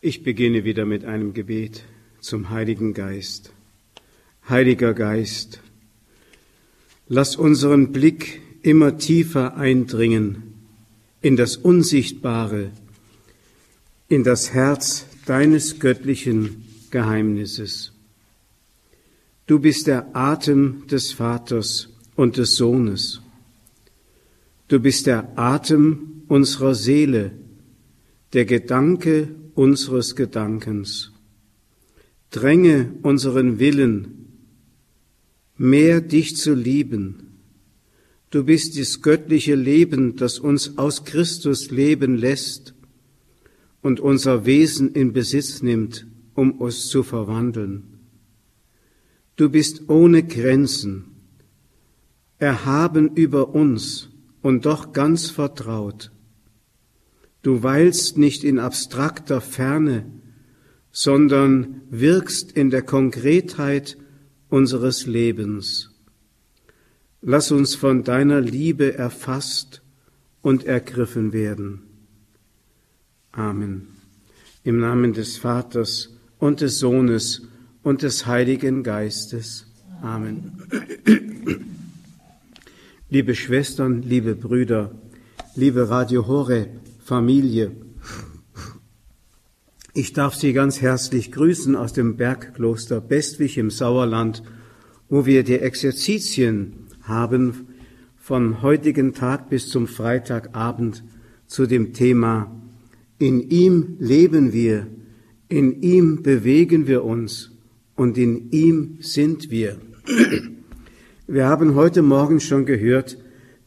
Ich beginne wieder mit einem Gebet zum Heiligen Geist. Heiliger Geist, lass unseren Blick immer tiefer eindringen in das Unsichtbare, in das Herz deines göttlichen Geheimnisses. Du bist der Atem des Vaters und des Sohnes. Du bist der Atem unserer Seele, der Gedanke unseres Gedankens. Dränge unseren Willen, mehr dich zu lieben. Du bist das göttliche Leben, das uns aus Christus leben lässt und unser Wesen in Besitz nimmt, um uns zu verwandeln. Du bist ohne Grenzen, erhaben über uns und doch ganz vertraut. Du weilst nicht in abstrakter Ferne, sondern wirkst in der Konkretheit unseres Lebens. Lass uns von deiner Liebe erfasst und ergriffen werden. Amen. Im Namen des Vaters und des Sohnes und des Heiligen Geistes. Amen. Liebe Schwestern, liebe Brüder, liebe Radio Horeb, Familie. Ich darf Sie ganz herzlich grüßen aus dem Bergkloster Bestwig im Sauerland, wo wir die Exerzitien haben von heutigen Tag bis zum Freitagabend zu dem Thema In ihm leben wir, in ihm bewegen wir uns und in ihm sind wir. Wir haben heute Morgen schon gehört,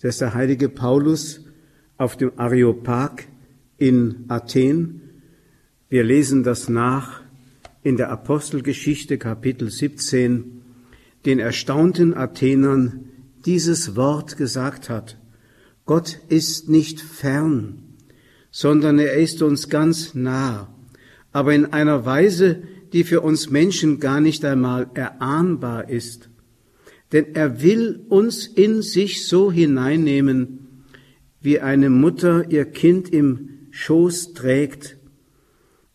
dass der heilige Paulus auf dem Areopag in Athen. Wir lesen das nach in der Apostelgeschichte Kapitel 17, den erstaunten Athenern dieses Wort gesagt hat. Gott ist nicht fern, sondern er ist uns ganz nah, aber in einer Weise, die für uns Menschen gar nicht einmal erahnbar ist. Denn er will uns in sich so hineinnehmen, wie eine Mutter ihr Kind im Schoß trägt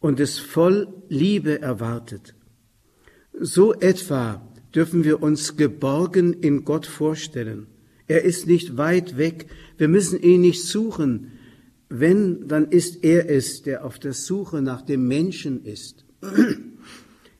und es voll Liebe erwartet. So etwa dürfen wir uns geborgen in Gott vorstellen. Er ist nicht weit weg, wir müssen ihn nicht suchen. Wenn, dann ist er es, der auf der Suche nach dem Menschen ist.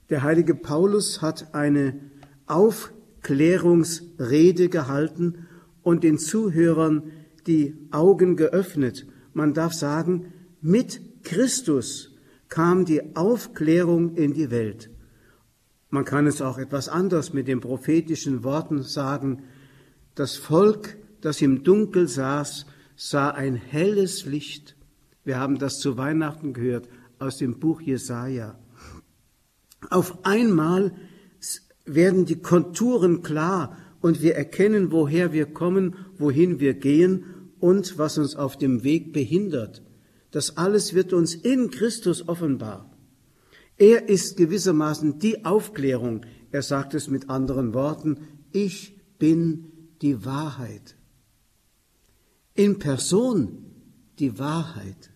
Der heilige Paulus hat eine Aufklärungsrede gehalten und den Zuhörern die Augen geöffnet man darf sagen, mit Christus kam die Aufklärung in die Welt. Man kann es auch etwas anders mit den prophetischen Worten sagen. Das Volk, das im Dunkel saß, sah ein helles Licht. Wir haben das zu Weihnachten gehört aus dem Buch Jesaja. Auf einmal werden die Konturen klar und wir erkennen, woher wir kommen, wohin wir gehen und was uns auf dem Weg behindert. Das alles wird uns in Christus offenbar. Er ist gewissermaßen die Aufklärung. Er sagt es mit anderen Worten, ich bin die Wahrheit. In Person die Wahrheit.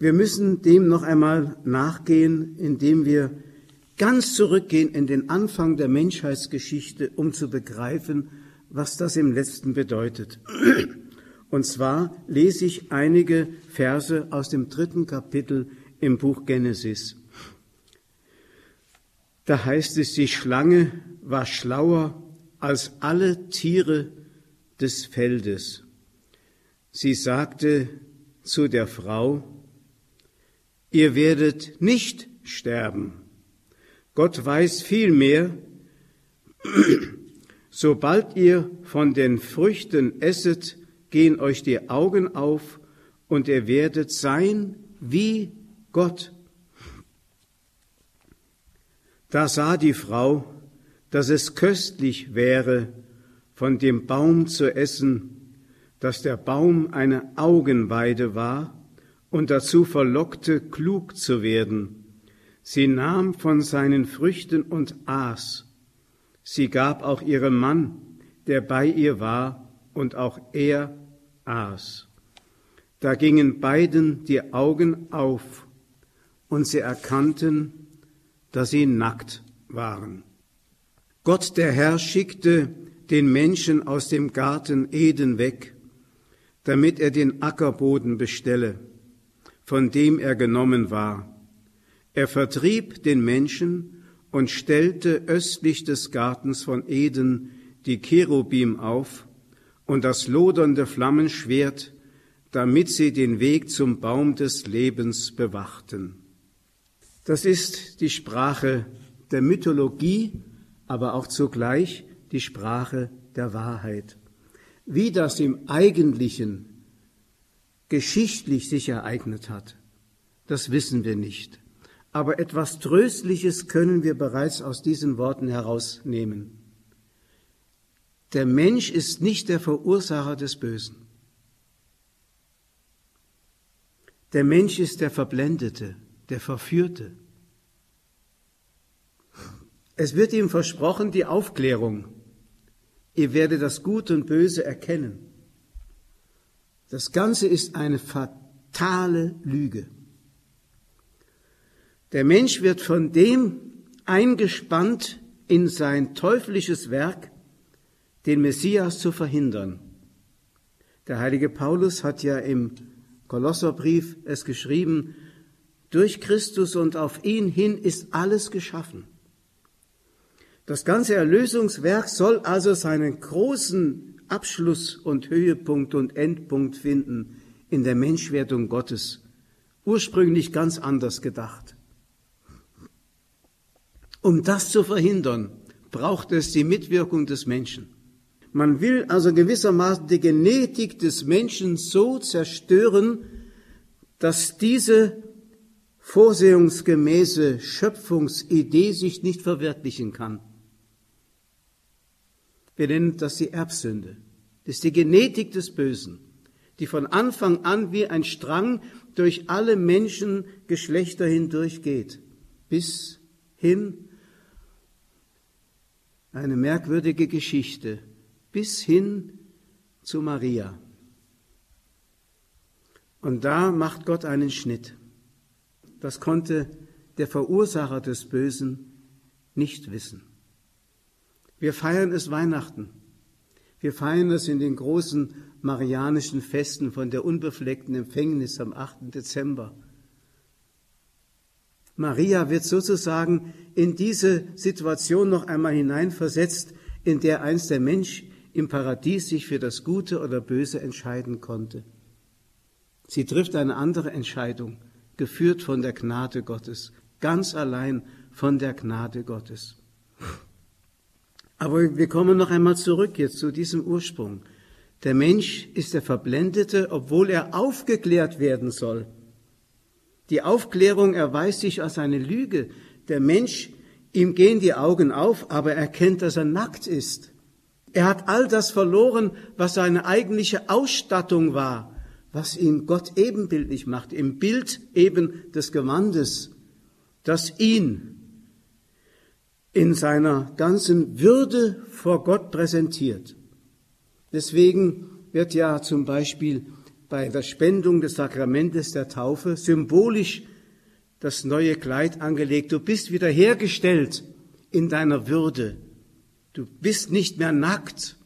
Wir müssen dem noch einmal nachgehen, indem wir ganz zurückgehen in den Anfang der Menschheitsgeschichte, um zu begreifen, was das im letzten bedeutet. Und zwar lese ich einige Verse aus dem dritten Kapitel im Buch Genesis. Da heißt es, die Schlange war schlauer als alle Tiere des Feldes. Sie sagte zu der Frau, ihr werdet nicht sterben. Gott weiß viel mehr, Sobald ihr von den Früchten esset, gehen euch die Augen auf und ihr werdet sein wie Gott. Da sah die Frau, dass es köstlich wäre, von dem Baum zu essen, dass der Baum eine Augenweide war und dazu verlockte, klug zu werden. Sie nahm von seinen Früchten und aß. Sie gab auch ihrem Mann, der bei ihr war, und auch er aß. Da gingen beiden die Augen auf und sie erkannten, dass sie nackt waren. Gott der Herr schickte den Menschen aus dem Garten Eden weg, damit er den Ackerboden bestelle, von dem er genommen war. Er vertrieb den Menschen und stellte östlich des Gartens von Eden die Cherubim auf und das lodernde Flammenschwert, damit sie den Weg zum Baum des Lebens bewachten. Das ist die Sprache der Mythologie, aber auch zugleich die Sprache der Wahrheit. Wie das im Eigentlichen geschichtlich sich ereignet hat, das wissen wir nicht. Aber etwas Tröstliches können wir bereits aus diesen Worten herausnehmen. Der Mensch ist nicht der Verursacher des Bösen. Der Mensch ist der Verblendete, der Verführte. Es wird ihm versprochen die Aufklärung. Ihr werdet das Gut und Böse erkennen. Das Ganze ist eine fatale Lüge. Der Mensch wird von dem eingespannt in sein teuflisches Werk, den Messias zu verhindern. Der heilige Paulus hat ja im Kolosserbrief es geschrieben, durch Christus und auf ihn hin ist alles geschaffen. Das ganze Erlösungswerk soll also seinen großen Abschluss und Höhepunkt und Endpunkt finden in der Menschwerdung Gottes. Ursprünglich ganz anders gedacht. Um das zu verhindern, braucht es die Mitwirkung des Menschen. Man will also gewissermaßen die Genetik des Menschen so zerstören, dass diese vorsehungsgemäße Schöpfungsidee sich nicht verwirklichen kann. Wir nennen das die Erbsünde. Das ist die Genetik des Bösen, die von Anfang an wie ein Strang durch alle Menschengeschlechter hindurchgeht, bis hin eine merkwürdige Geschichte, bis hin zu Maria. Und da macht Gott einen Schnitt. Das konnte der Verursacher des Bösen nicht wissen. Wir feiern es Weihnachten. Wir feiern es in den großen marianischen Festen von der unbefleckten Empfängnis am 8. Dezember. Maria wird sozusagen in diese Situation noch einmal hineinversetzt, in der einst der Mensch im Paradies sich für das Gute oder Böse entscheiden konnte. Sie trifft eine andere Entscheidung, geführt von der Gnade Gottes, ganz allein von der Gnade Gottes. Aber wir kommen noch einmal zurück jetzt zu diesem Ursprung. Der Mensch ist der Verblendete, obwohl er aufgeklärt werden soll. Die Aufklärung erweist sich als eine Lüge. Der Mensch, ihm gehen die Augen auf, aber er erkennt, dass er nackt ist. Er hat all das verloren, was seine eigentliche Ausstattung war, was ihn Gott ebenbildlich macht, im Bild eben des Gewandes, das ihn in seiner ganzen Würde vor Gott präsentiert. Deswegen wird ja zum Beispiel bei der Spendung des Sakramentes der Taufe symbolisch das neue Kleid angelegt. Du bist wiederhergestellt in deiner Würde. Du bist nicht mehr nackt.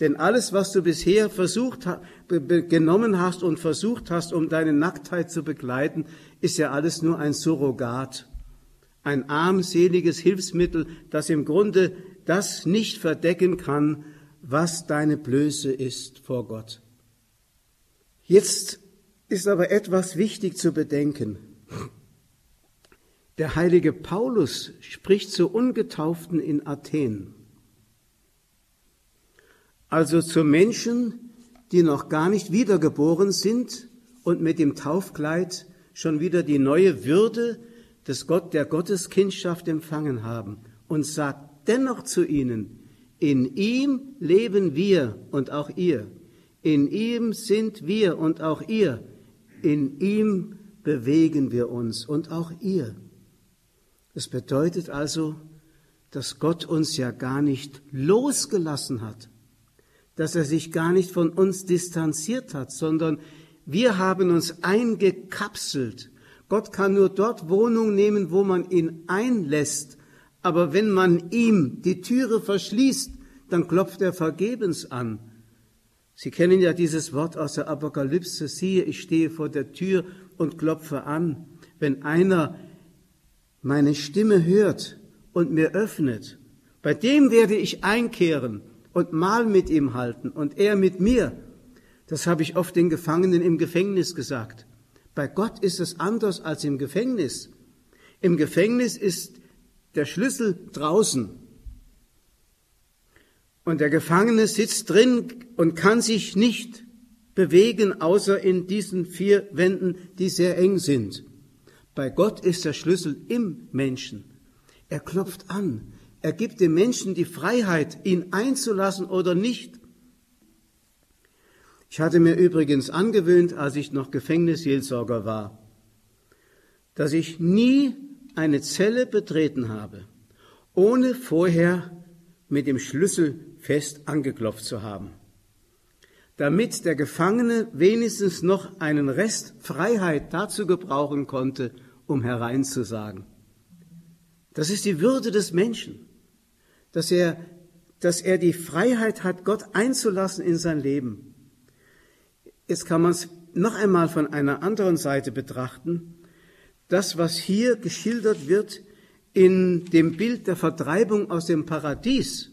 Denn alles, was du bisher versucht, genommen hast und versucht hast, um deine Nacktheit zu begleiten, ist ja alles nur ein Surrogat ein armseliges Hilfsmittel, das im Grunde das nicht verdecken kann, was deine Blöße ist vor Gott. Jetzt ist aber etwas wichtig zu bedenken. Der heilige Paulus spricht zu Ungetauften in Athen, also zu Menschen, die noch gar nicht wiedergeboren sind und mit dem Taufkleid schon wieder die neue Würde des Gott, der Gotteskindschaft empfangen haben und sagt dennoch zu ihnen, in ihm leben wir und auch ihr, in ihm sind wir und auch ihr, in ihm bewegen wir uns und auch ihr. Das bedeutet also, dass Gott uns ja gar nicht losgelassen hat, dass er sich gar nicht von uns distanziert hat, sondern Wir haben uns eingekapselt. Gott kann nur dort Wohnung nehmen, wo man ihn einlässt. Aber wenn man ihm die Türe verschließt, dann klopft er vergebens an. Sie kennen ja dieses Wort aus der Apokalypse, siehe, ich stehe vor der Tür und klopfe an. Wenn einer meine Stimme hört und mir öffnet, bei dem werde ich einkehren und Mahl mit ihm halten und er mit mir. Das habe ich oft den Gefangenen im Gefängnis gesagt. Bei Gott ist es anders als im Gefängnis. Im Gefängnis ist der Schlüssel draußen. Und der Gefangene sitzt drin und kann sich nicht bewegen, außer in diesen vier Wänden, die sehr eng sind. Bei Gott ist der Schlüssel im Menschen. Er klopft an. Er gibt dem Menschen die Freiheit, ihn einzulassen oder nicht. Ich hatte mir übrigens angewöhnt, als ich noch Gefängnisseelsorger war, dass ich nie eine Zelle betreten habe, ohne vorher mit dem Schlüssel fest angeklopft zu haben, damit der Gefangene wenigstens noch einen Rest Freiheit dazu gebrauchen konnte, um hereinzusagen. Das ist die Würde des Menschen, dass er, dass er die Freiheit hat, Gott einzulassen in sein Leben. Jetzt kann man es noch einmal von einer anderen Seite betrachten. Das, was hier geschildert wird in dem Bild der Vertreibung aus dem Paradies,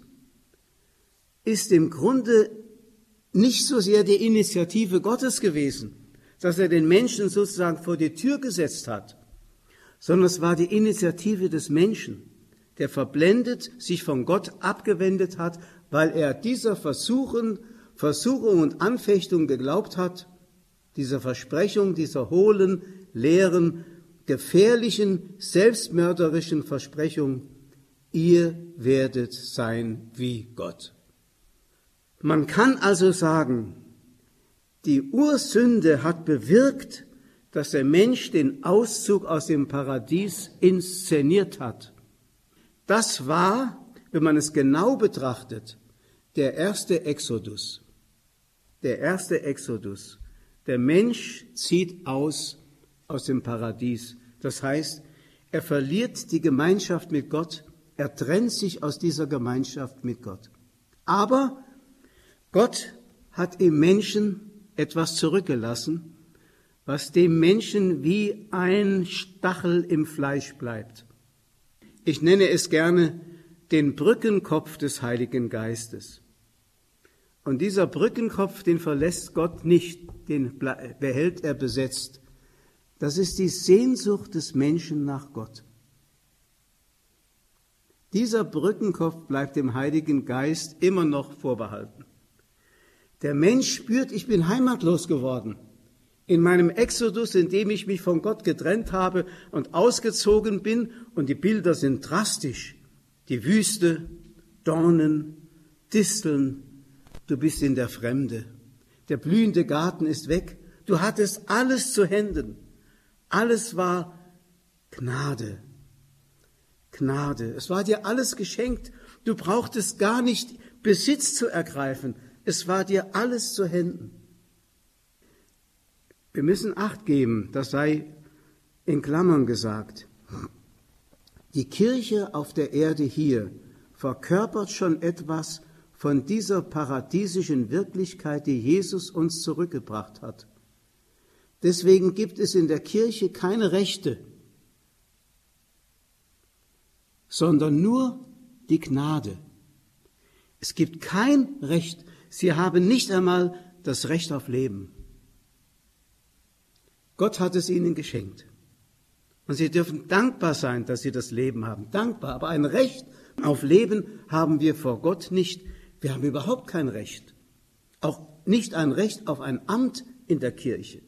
ist im Grunde nicht so sehr die Initiative Gottes gewesen, dass er den Menschen sozusagen vor die Tür gesetzt hat, sondern es war die Initiative des Menschen, der verblendet sich von Gott abgewendet hat, weil er dieser Versuchen, Versuchung und Anfechtung geglaubt hat, dieser Versprechung, dieser hohlen, leeren, gefährlichen, selbstmörderischen Versprechung, ihr werdet sein wie Gott. Man kann also sagen, die Ursünde hat bewirkt, dass der Mensch den Auszug aus dem Paradies inszeniert hat. Das war, wenn man es genau betrachtet, der erste Exodus. Der erste Exodus. Der Mensch zieht aus aus dem Paradies. Das heißt, er verliert die Gemeinschaft mit Gott, er trennt sich aus dieser Gemeinschaft mit Gott. Aber Gott hat im Menschen etwas zurückgelassen, was dem Menschen wie ein Stachel im Fleisch bleibt. Ich nenne es gerne den Brückenkopf des Heiligen Geistes. Und dieser Brückenkopf, den verlässt Gott nicht, den behält er besetzt. Das ist die Sehnsucht des Menschen nach Gott. Dieser Brückenkopf bleibt dem Heiligen Geist immer noch vorbehalten. Der Mensch spürt, ich bin heimatlos geworden. In meinem Exodus, in dem ich mich von Gott getrennt habe und ausgezogen bin, und die Bilder sind drastisch. Die Wüste, Dornen, Disteln, du bist in der Fremde. Der blühende Garten ist weg. Du hattest alles zu Händen. Alles war Gnade. Gnade. Es war dir alles geschenkt. Du brauchtest gar nicht Besitz zu ergreifen. Es war dir alles zu Händen. Wir müssen Acht geben, das sei in Klammern gesagt. Die Kirche auf der Erde hier verkörpert schon etwas von dieser paradiesischen Wirklichkeit, die Jesus uns zurückgebracht hat. Deswegen gibt es in der Kirche keine Rechte, sondern nur die Gnade. Es gibt kein Recht Sie haben nicht einmal das Recht auf Leben. Gott hat es ihnen geschenkt. Und sie dürfen dankbar sein, dass sie das Leben haben. Dankbar. Aber ein Recht auf Leben haben wir vor Gott nicht. Wir haben überhaupt kein Recht. Auch nicht ein Recht auf ein Amt in der Kirche.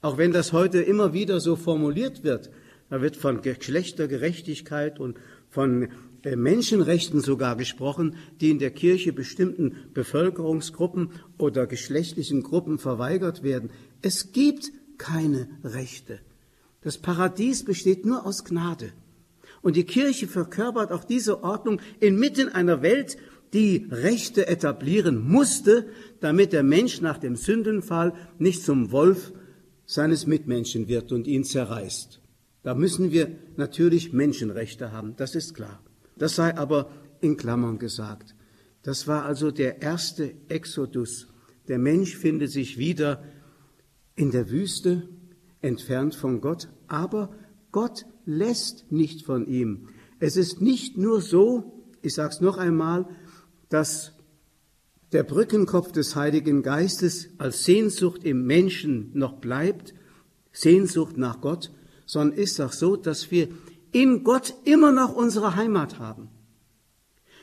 Auch wenn das heute immer wieder so formuliert wird. Da wird von Geschlechtergerechtigkeit und von Menschenrechten sogar gesprochen, die in der Kirche bestimmten Bevölkerungsgruppen oder geschlechtlichen Gruppen verweigert werden. Es gibt keine Rechte. Das Paradies besteht nur aus Gnade. Und die Kirche verkörpert auch diese Ordnung inmitten einer Welt, die Rechte etablieren musste, damit der Mensch nach dem Sündenfall nicht zum Wolf seines Mitmenschen wird und ihn zerreißt. Da müssen wir natürlich Menschenrechte haben, das ist klar. Das sei aber in Klammern gesagt. Das war also der erste Exodus. Der Mensch findet sich wieder in der Wüste, entfernt von Gott, aber Gott lässt nicht von ihm. Es ist nicht nur so, ich sage es noch einmal, dass der Brückenkopf des Heiligen Geistes als Sehnsucht im Menschen noch bleibt, Sehnsucht nach Gott, sondern ist auch so, dass wir in Gott immer noch unsere Heimat haben.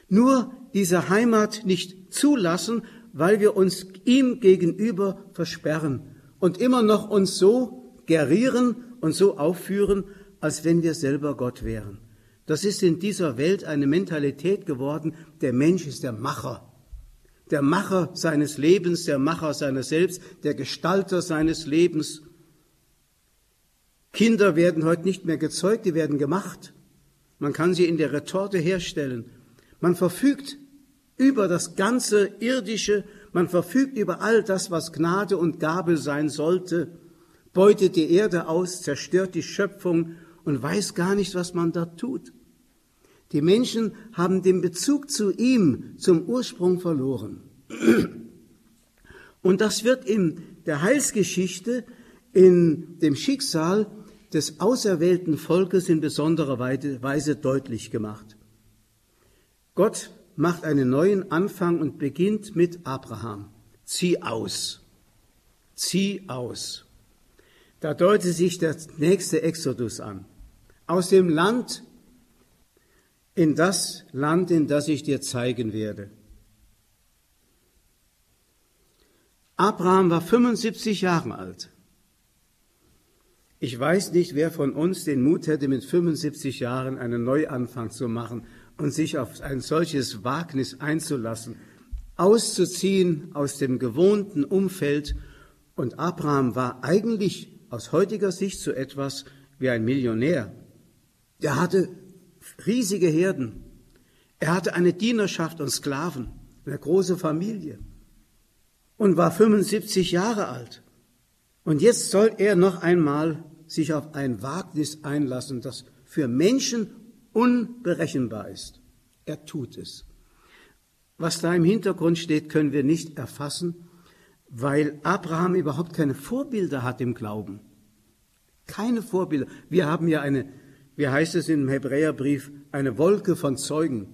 Nur diese Heimat nicht zulassen, weil wir uns ihm gegenüber versperren und immer noch uns so gerieren und so aufführen, als wenn wir selber Gott wären. Das ist in dieser Welt eine Mentalität geworden, der Mensch ist der Macher der Macher seines Lebens, der Macher seiner selbst, der Gestalter seines Lebens. Kinder werden heute nicht mehr gezeugt, die werden gemacht. Man kann sie in der Retorte herstellen. Man verfügt über das ganze Irdische, man verfügt über all das, was Gnade und Gabe sein sollte, beutet die Erde aus, zerstört die Schöpfung und weiß gar nicht, was man da tut. Die Menschen haben den Bezug zu ihm, zum Ursprung verloren. Und das wird in der Heilsgeschichte, in dem Schicksal des auserwählten Volkes in besonderer Weise deutlich gemacht. Gott macht einen neuen Anfang und beginnt mit Abraham. Zieh aus. Zieh aus. Da deutet sich der nächste Exodus an. Aus dem Land in das Land, in das ich dir zeigen werde. Abraham war 75 Jahre alt. Ich weiß nicht, wer von uns den Mut hätte, mit 75 Jahren einen Neuanfang zu machen und sich auf ein solches Wagnis einzulassen, auszuziehen aus dem gewohnten Umfeld. Und Abraham war eigentlich aus heutiger Sicht so etwas wie ein Millionär. Der hatte riesige Herden. Er hatte eine Dienerschaft und Sklaven, eine große Familie und war 75 Jahre alt. Und jetzt soll er noch einmal sich auf ein Wagnis einlassen, das für Menschen unberechenbar ist. Er tut es. Was da im Hintergrund steht, können wir nicht erfassen, weil Abraham überhaupt keine Vorbilder hat im Glauben. Keine Vorbilder. Wir haben ja eine wie heißt es im Hebräerbrief, eine Wolke von Zeugen,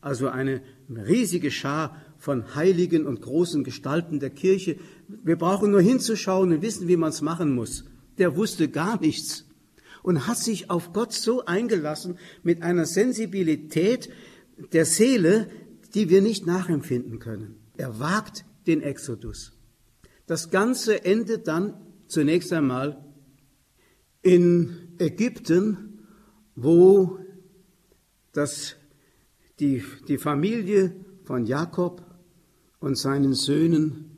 also eine riesige Schar von heiligen und großen Gestalten der Kirche. Wir brauchen nur hinzuschauen und wissen, wie man es machen muss. Der wusste gar nichts und hat sich auf Gott so eingelassen mit einer Sensibilität der Seele, die wir nicht nachempfinden können. Er wagt den Exodus. Das Ganze endet dann zunächst einmal in Ägypten, wo das, die, die Familie von Jakob und seinen Söhnen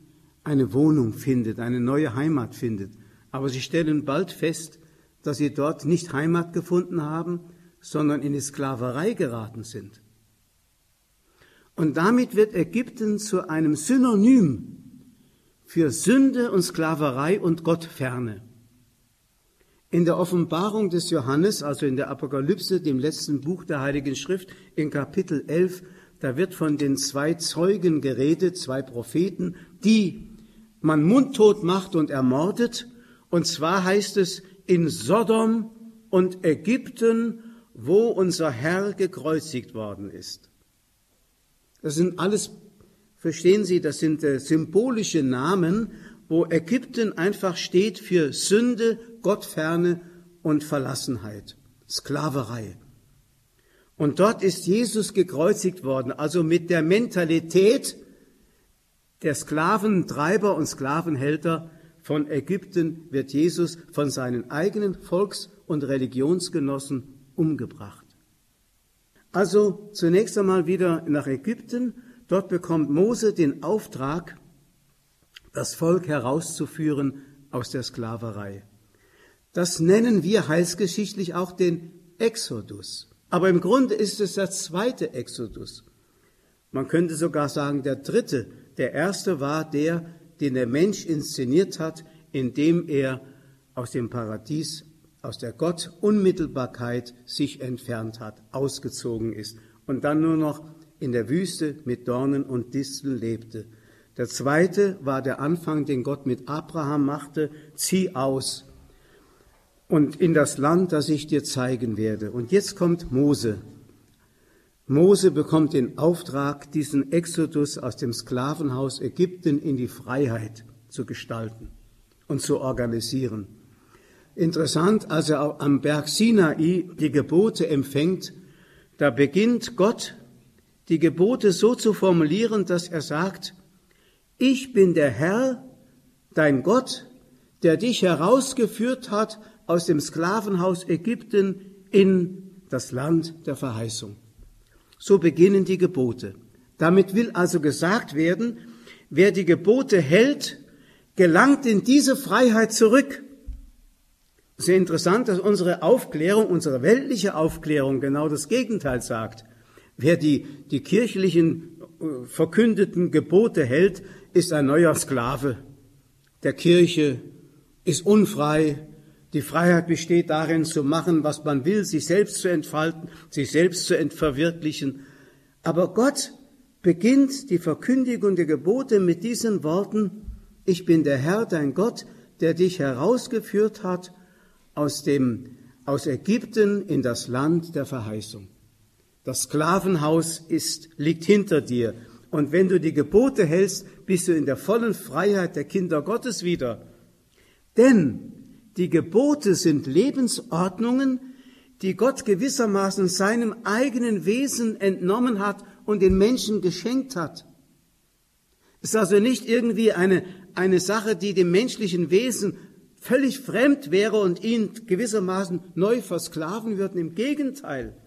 eine Wohnung findet, eine neue Heimat findet. Aber sie stellen bald fest, dass sie dort nicht Heimat gefunden haben, sondern in die Sklaverei geraten sind. Und damit wird Ägypten zu einem Synonym für Sünde und Sklaverei und Gottferne. In der Offenbarung des Johannes, also in der Apokalypse, dem letzten Buch der Heiligen Schrift, in Kapitel 11, da wird von den zwei Zeugen geredet, zwei Propheten, die man mundtot macht und ermordet. Und zwar heißt es in Sodom und Ägypten, wo unser Herr gekreuzigt worden ist. Das sind alles, verstehen Sie, das sind äh, symbolische Namen, wo Ägypten einfach steht für Sünde, Gottferne und Verlassenheit, Sklaverei. Und dort ist Jesus gekreuzigt worden, also mit der Mentalität der Sklaventreiber und Sklavenhälter von Ägypten wird Jesus von seinen eigenen Volks- und Religionsgenossen umgebracht. Also zunächst einmal wieder nach Ägypten. Dort bekommt Mose den Auftrag, das Volk herauszuführen aus der Sklaverei. Das nennen wir heilsgeschichtlich auch den Exodus. Aber im Grunde ist es der zweite Exodus. Man könnte sogar sagen, der dritte. Der erste war der, den der Mensch inszeniert hat, indem er aus dem Paradies, aus der Gottunmittelbarkeit sich entfernt hat, ausgezogen ist und dann nur noch in der Wüste mit Dornen und Disteln lebte. Der zweite war der Anfang, den Gott mit Abraham machte, zieh aus und in das Land, das ich dir zeigen werde. Und jetzt kommt Mose. Mose bekommt den Auftrag, diesen Exodus aus dem Sklavenhaus Ägypten in die Freiheit zu gestalten und zu organisieren. Interessant, als er am Berg Sinai die Gebote empfängt, da beginnt Gott die Gebote so zu formulieren, dass er sagt, ich bin der Herr, dein Gott, der dich herausgeführt hat aus dem Sklavenhaus Ägypten in das Land der Verheißung. So beginnen die Gebote. Damit will also gesagt werden, wer die Gebote hält, gelangt in diese Freiheit zurück. Sehr interessant, dass unsere Aufklärung, unsere weltliche Aufklärung genau das Gegenteil sagt. Wer die, die kirchlichen äh, verkündeten Gebote hält, ist ein neuer Sklave der Kirche, ist unfrei. Die Freiheit besteht darin, zu machen, was man will, sich selbst zu entfalten, sich selbst zu verwirklichen. Aber Gott beginnt die Verkündigung der Gebote mit diesen Worten, ich bin der Herr, dein Gott, der dich herausgeführt hat aus dem, aus Ägypten in das Land der Verheißung. Das Sklavenhaus ist, liegt hinter dir. Und wenn du die Gebote hältst, bist du in der vollen Freiheit der Kinder Gottes wieder. Denn die Gebote sind Lebensordnungen, die Gott gewissermaßen seinem eigenen Wesen entnommen hat und den Menschen geschenkt hat. Es ist also nicht irgendwie eine, eine Sache, die dem menschlichen Wesen völlig fremd wäre und ihn gewissermaßen neu versklaven würden. Im Gegenteil.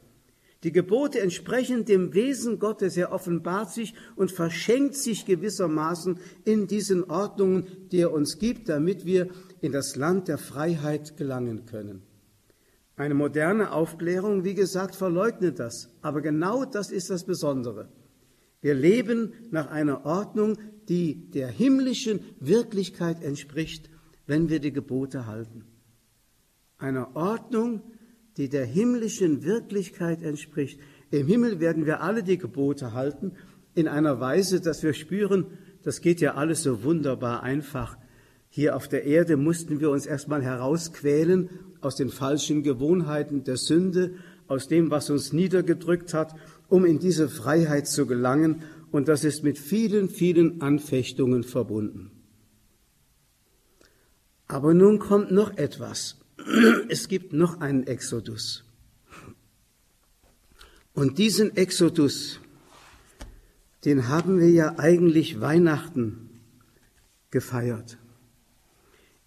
Die Gebote entsprechen dem Wesen Gottes. Er offenbart sich und verschenkt sich gewissermaßen in diesen Ordnungen, die er uns gibt, damit wir in das Land der Freiheit gelangen können. Eine moderne Aufklärung, wie gesagt, verleugnet das. Aber genau das ist das Besondere. Wir leben nach einer Ordnung, die der himmlischen Wirklichkeit entspricht, wenn wir die Gebote halten. Einer Ordnung, die der himmlischen Wirklichkeit entspricht. Im Himmel werden wir alle die Gebote halten in einer Weise, dass wir spüren, das geht ja alles so wunderbar einfach. Hier auf der Erde mussten wir uns erstmal herausquälen aus den falschen Gewohnheiten der Sünde, aus dem, was uns niedergedrückt hat, um in diese Freiheit zu gelangen. Und das ist mit vielen, vielen Anfechtungen verbunden. Aber nun kommt noch etwas es gibt noch einen Exodus. Und diesen Exodus, den haben wir ja eigentlich Weihnachten gefeiert.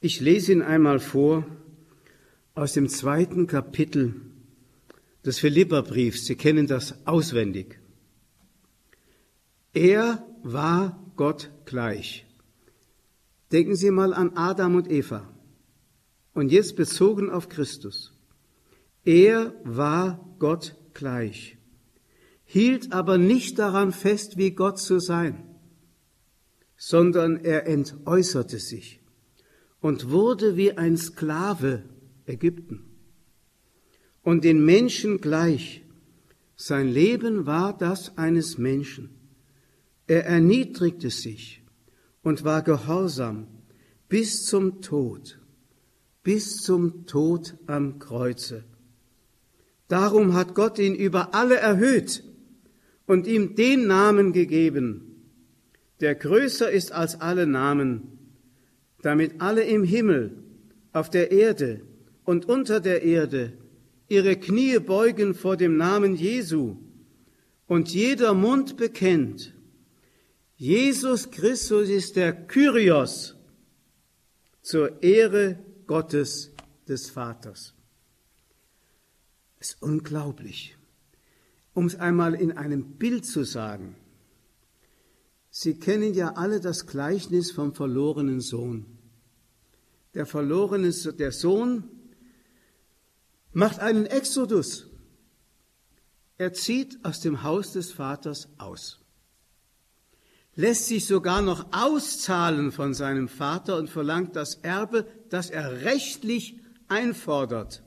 Ich lese ihn einmal vor aus dem zweiten Kapitel des Philipperbriefs. Sie kennen das auswendig. Er war Gott gleich. Denken Sie mal an Adam und Eva. Und jetzt bezogen auf Christus. Er war Gott gleich, hielt aber nicht daran fest, wie Gott zu sein, sondern er entäußerte sich und wurde wie ein Sklave Ägypten und den Menschen gleich. Sein Leben war das eines Menschen. Er erniedrigte sich und war gehorsam bis zum Tod bis zum Tod am Kreuze. Darum hat Gott ihn über alle erhöht und ihm den Namen gegeben, der größer ist als alle Namen, damit alle im Himmel, auf der Erde und unter der Erde ihre Knie beugen vor dem Namen Jesu und jeder Mund bekennt, Jesus Christus ist der Kyrios zur Ehre Gottes des Vaters. Es ist unglaublich. Um es einmal in einem Bild zu sagen. Sie kennen ja alle das Gleichnis vom verlorenen Sohn. Der verlorene, der Sohn macht einen Exodus. Er zieht aus dem Haus des Vaters aus. lässt sich sogar noch auszahlen von seinem Vater und verlangt das Erbe, das er rechtlich einfordert.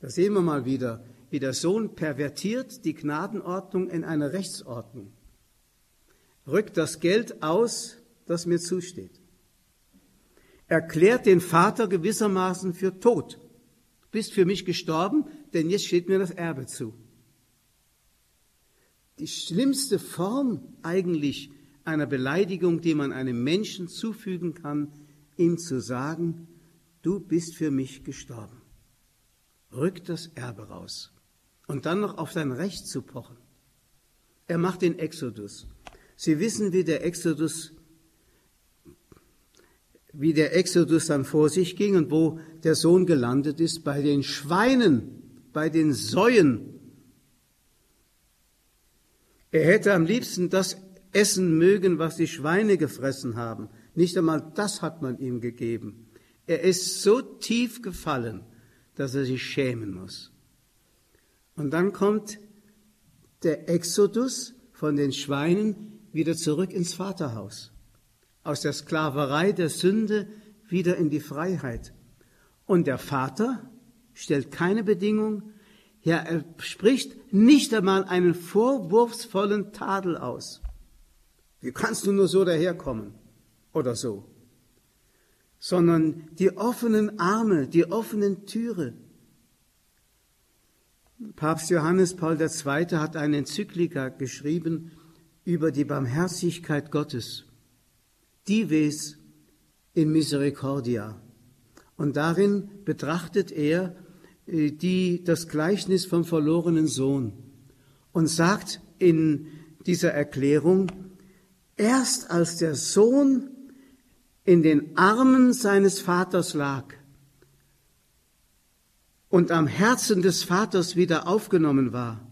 Da sehen wir mal wieder, wie der Sohn pervertiert die Gnadenordnung in eine Rechtsordnung, rückt das Geld aus, das mir zusteht, erklärt den Vater gewissermaßen für tot. Bist für mich gestorben, denn jetzt steht mir das Erbe zu. Die schlimmste Form eigentlich einer Beleidigung, die man einem Menschen zufügen kann, ihm zu sagen, du bist für mich gestorben. Rückt das Erbe raus. Und dann noch auf sein Recht zu pochen. Er macht den Exodus. Sie wissen, wie der Exodus, wie der Exodus dann vor sich ging und wo der Sohn gelandet ist, bei den Schweinen, bei den Säuen. Er hätte am liebsten das essen mögen, was die Schweine gefressen haben. Nicht einmal das hat man ihm gegeben. Er ist so tief gefallen, dass er sich schämen muss. Und dann kommt der Exodus von den Schweinen wieder zurück ins Vaterhaus. Aus der Sklaverei der Sünde wieder in die Freiheit. Und der Vater stellt keine Bedingung, ja, er spricht nicht einmal einen vorwurfsvollen Tadel aus. Wie kannst du nur so daherkommen? Oder so. Sondern die offenen Arme, die offenen Türe. Papst Johannes Paul II. hat eine Enzyklika geschrieben über die Barmherzigkeit Gottes. Dives in Misericordia. Und darin betrachtet er äh, die, das Gleichnis vom verlorenen Sohn und sagt in dieser Erklärung, erst als der Sohn in den Armen seines Vaters lag und am Herzen des Vaters wieder aufgenommen war,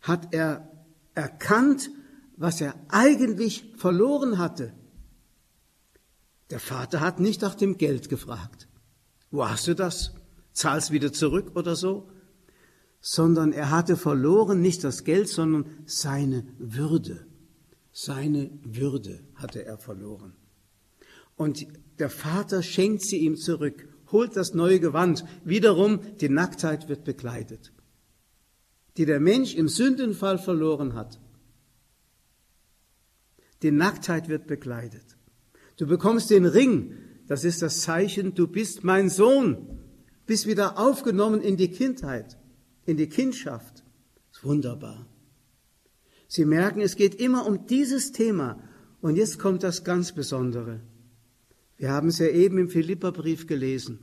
hat er erkannt, was er eigentlich verloren hatte. Der Vater hat nicht nach dem Geld gefragt. Wo hast du das? zahl's wieder zurück oder so, sondern er hatte verloren nicht das Geld, sondern seine Würde. Seine Würde hatte er verloren. Und der Vater schenkt sie ihm zurück, holt das neue Gewand. Wiederum, die Nacktheit wird bekleidet, die der Mensch im Sündenfall verloren hat. Die Nacktheit wird bekleidet. Du bekommst den Ring, das ist das Zeichen, du bist mein Sohn bist wieder aufgenommen in die Kindheit, in die Kindschaft. Das ist wunderbar. Sie merken, es geht immer um dieses Thema. Und jetzt kommt das ganz Besondere. Wir haben es ja eben im Philipperbrief gelesen.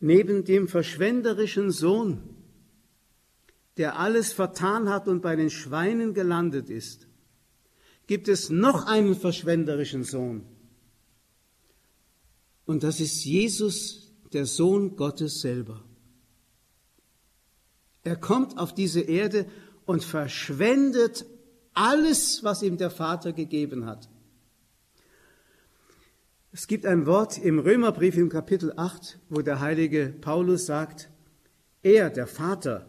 Neben dem verschwenderischen Sohn, der alles vertan hat und bei den Schweinen gelandet ist, gibt es noch einen verschwenderischen Sohn. Und das ist Jesus der Sohn Gottes selber. Er kommt auf diese Erde und verschwendet alles, was ihm der Vater gegeben hat. Es gibt ein Wort im Römerbrief im Kapitel 8, wo der heilige Paulus sagt, er, der Vater,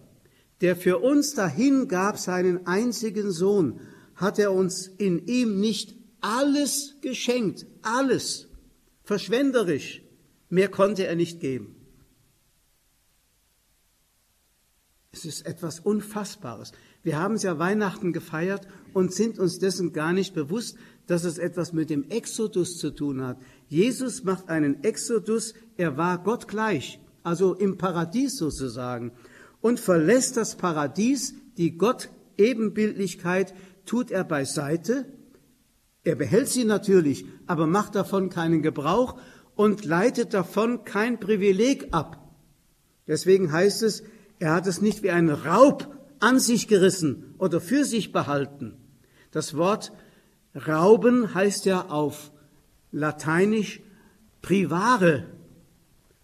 der für uns dahin gab seinen einzigen Sohn, hat er uns in ihm nicht alles geschenkt, alles, verschwenderisch, Mehr konnte er nicht geben. Es ist etwas Unfassbares. Wir haben es ja Weihnachten gefeiert und sind uns dessen gar nicht bewusst, dass es etwas mit dem Exodus zu tun hat. Jesus macht einen Exodus, er war Gott gleich, also im Paradies sozusagen, und verlässt das Paradies, die Gott-Ebenbildlichkeit tut er beiseite. Er behält sie natürlich, aber macht davon keinen Gebrauch und leitet davon kein Privileg ab. Deswegen heißt es, er hat es nicht wie ein Raub an sich gerissen oder für sich behalten. Das Wort rauben heißt ja auf Lateinisch privare.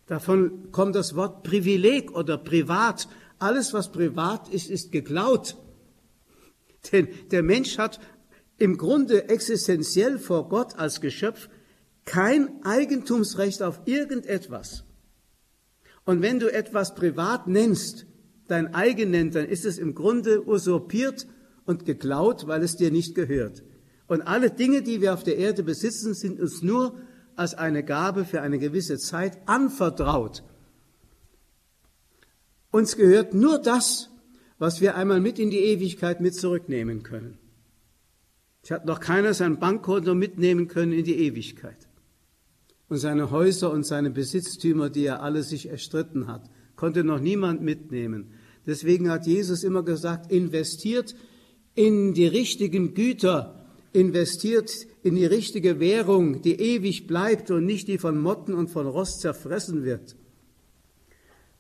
Davon kommt das Wort Privileg oder privat. Alles, was privat ist, ist geklaut. Denn der Mensch hat im Grunde existenziell vor Gott als Geschöpf kein Eigentumsrecht auf irgendetwas. Und wenn du etwas privat nennst, dein eigen nennt, dann ist es im Grunde usurpiert und geklaut, weil es dir nicht gehört. Und alle Dinge, die wir auf der Erde besitzen, sind uns nur als eine Gabe für eine gewisse Zeit anvertraut. Uns gehört nur das, was wir einmal mit in die Ewigkeit mit zurücknehmen können. Es hat noch keiner sein Bankkonto mitnehmen können in die Ewigkeit. Und seine Häuser und seine Besitztümer, die er alle sich erstritten hat, konnte noch niemand mitnehmen. Deswegen hat Jesus immer gesagt, investiert in die richtigen Güter, investiert in die richtige Währung, die ewig bleibt und nicht die von Motten und von Rost zerfressen wird.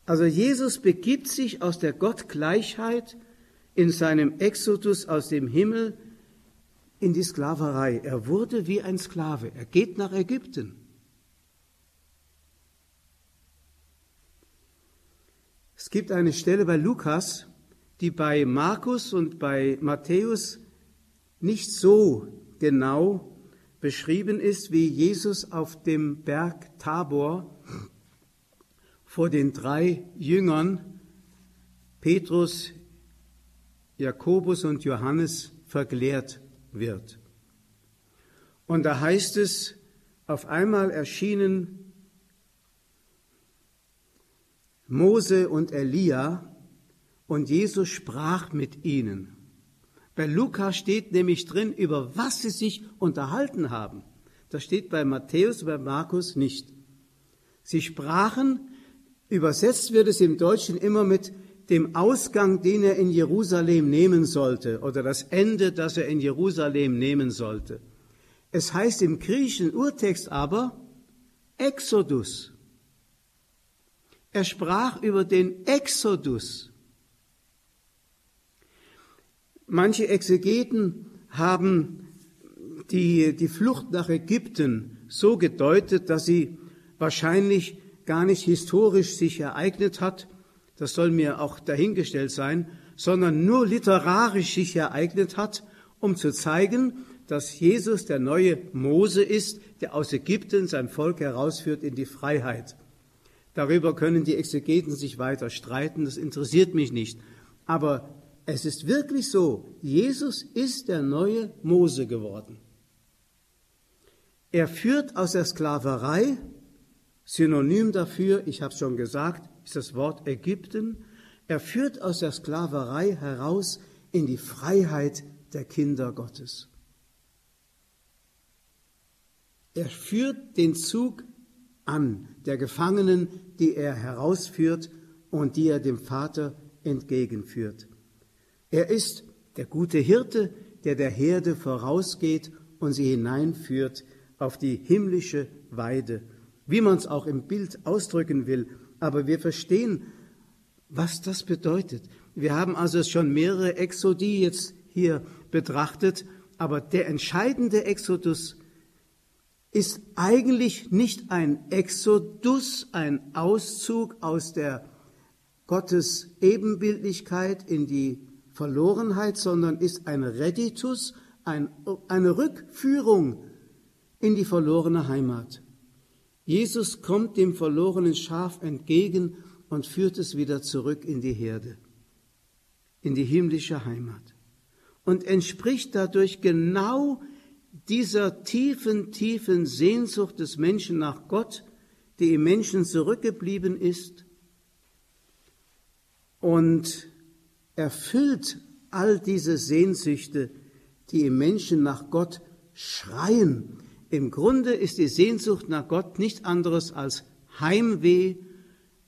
Also Jesus begibt sich aus der Gottgleichheit in seinem Exodus aus dem Himmel in die Sklaverei. Er wurde wie ein Sklave. Er geht nach Ägypten. Es gibt eine Stelle bei Lukas, die bei Markus und bei Matthäus nicht so genau beschrieben ist, wie Jesus auf dem Berg Tabor vor den drei Jüngern Petrus, Jakobus und Johannes verklärt wird. Und da heißt es, auf einmal erschienen Mose und Elia und Jesus sprach mit ihnen. Bei Lukas steht nämlich drin, über was sie sich unterhalten haben. Das steht bei Matthäus, bei Markus nicht. Sie sprachen, übersetzt wird es im Deutschen immer mit dem Ausgang, den er in Jerusalem nehmen sollte, oder das Ende, das er in Jerusalem nehmen sollte. Es heißt im griechischen Urtext aber Exodus. Er sprach über den Exodus. Manche Exegeten haben die, die Flucht nach Ägypten so gedeutet, dass sie wahrscheinlich gar nicht historisch sich ereignet hat, das soll mir auch dahingestellt sein, sondern nur literarisch sich ereignet hat, um zu zeigen, dass Jesus der neue Mose ist, der aus Ägypten sein Volk herausführt in die Freiheit. Darüber können die Exegeten sich weiter streiten, das interessiert mich nicht. Aber es ist wirklich so, Jesus ist der neue Mose geworden. Er führt aus der Sklaverei, Synonym dafür, ich habe es schon gesagt, ist das Wort Ägypten. Er führt aus der Sklaverei heraus in die Freiheit der Kinder Gottes. Er führt den Zug an der Gefangenen, die er herausführt und die er dem Vater entgegenführt. Er ist der gute Hirte, der der Herde vorausgeht und sie hineinführt auf die himmlische Weide, wie man es auch im Bild ausdrücken will aber wir verstehen, was das bedeutet. Wir haben also schon mehrere Exodie jetzt hier betrachtet, aber der entscheidende Exodus ist eigentlich nicht ein Exodus, ein Auszug aus der Gottes Ebenbildlichkeit in die Verlorenheit, sondern ist ein Reditus, ein, eine Rückführung in die verlorene Heimat. Jesus kommt dem verlorenen Schaf entgegen und führt es wieder zurück in die Herde, in die himmlische Heimat und entspricht dadurch genau dieser tiefen, tiefen Sehnsucht des Menschen nach Gott, die im Menschen zurückgeblieben ist und erfüllt all diese Sehnsüchte, die im Menschen nach Gott schreien, im Grunde ist die Sehnsucht nach Gott nicht anderes als Heimweh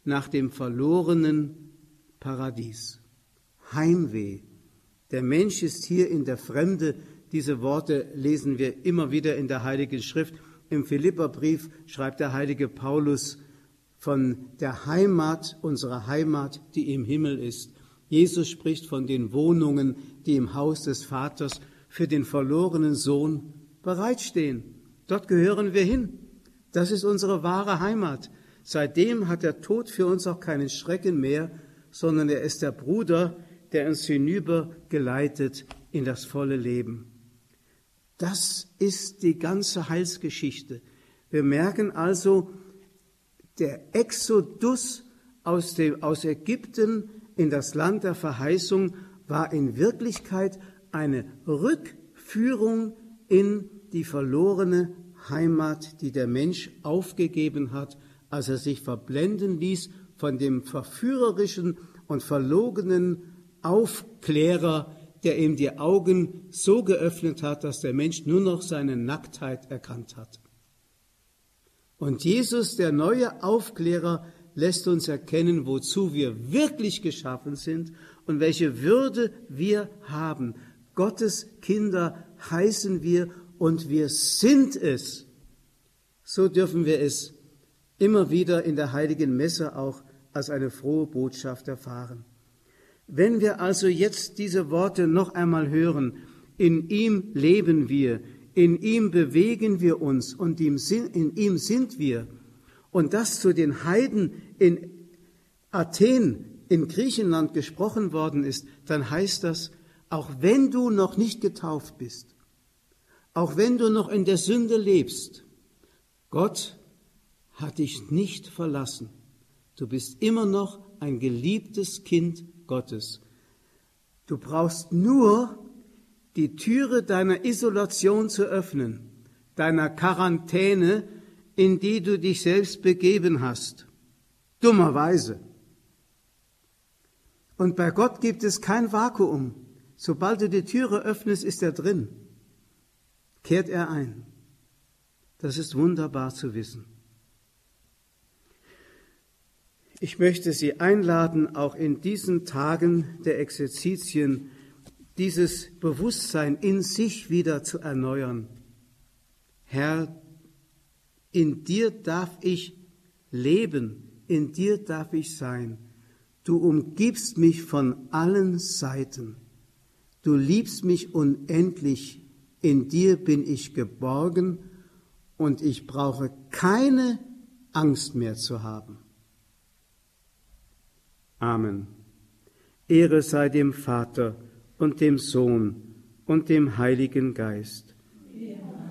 nach dem verlorenen Paradies. Heimweh. Der Mensch ist hier in der Fremde. Diese Worte lesen wir immer wieder in der Heiligen Schrift. Im Philipperbrief schreibt der heilige Paulus von der Heimat, unserer Heimat, die im Himmel ist. Jesus spricht von den Wohnungen, die im Haus des Vaters für den verlorenen Sohn bereitstehen. Dort gehören wir hin. Das ist unsere wahre Heimat. Seitdem hat der Tod für uns auch keinen Schrecken mehr, sondern er ist der Bruder, der uns hinüber geleitet in das volle Leben. Das ist die ganze Heilsgeschichte. Wir merken also, der Exodus aus, dem, aus Ägypten in das Land der Verheißung war in Wirklichkeit eine Rückführung in die verlorene Heimat, die der Mensch aufgegeben hat, als er sich verblenden ließ von dem verführerischen und verlogenen Aufklärer, der ihm die Augen so geöffnet hat, dass der Mensch nur noch seine Nacktheit erkannt hat. Und Jesus, der neue Aufklärer, lässt uns erkennen, wozu wir wirklich geschaffen sind und welche Würde wir haben. Gottes Kinder heißen wir und wir sind es. So dürfen wir es immer wieder in der heiligen Messe auch als eine frohe Botschaft erfahren. Wenn wir also jetzt diese Worte noch einmal hören, in ihm leben wir, in ihm bewegen wir uns und in ihm sind wir, und das zu den Heiden in Athen, in Griechenland gesprochen worden ist, dann heißt das, auch wenn du noch nicht getauft bist, auch wenn du noch in der Sünde lebst, Gott hat dich nicht verlassen. Du bist immer noch ein geliebtes Kind Gottes. Du brauchst nur die Türe deiner Isolation zu öffnen, deiner Quarantäne, in die du dich selbst begeben hast. Dummerweise. Und bei Gott gibt es kein Vakuum. Sobald du die Türe öffnest, ist er drin. Kehrt er ein. Das ist wunderbar zu wissen. Ich möchte Sie einladen, auch in diesen Tagen der Exerzitien dieses Bewusstsein in sich wieder zu erneuern. Herr, in dir darf ich leben, in dir darf ich sein. Du umgibst mich von allen Seiten. Du liebst mich unendlich. In dir bin ich geborgen und ich brauche keine Angst mehr zu haben. Amen. Ehre sei dem Vater und dem Sohn und dem Heiligen Geist. Ja.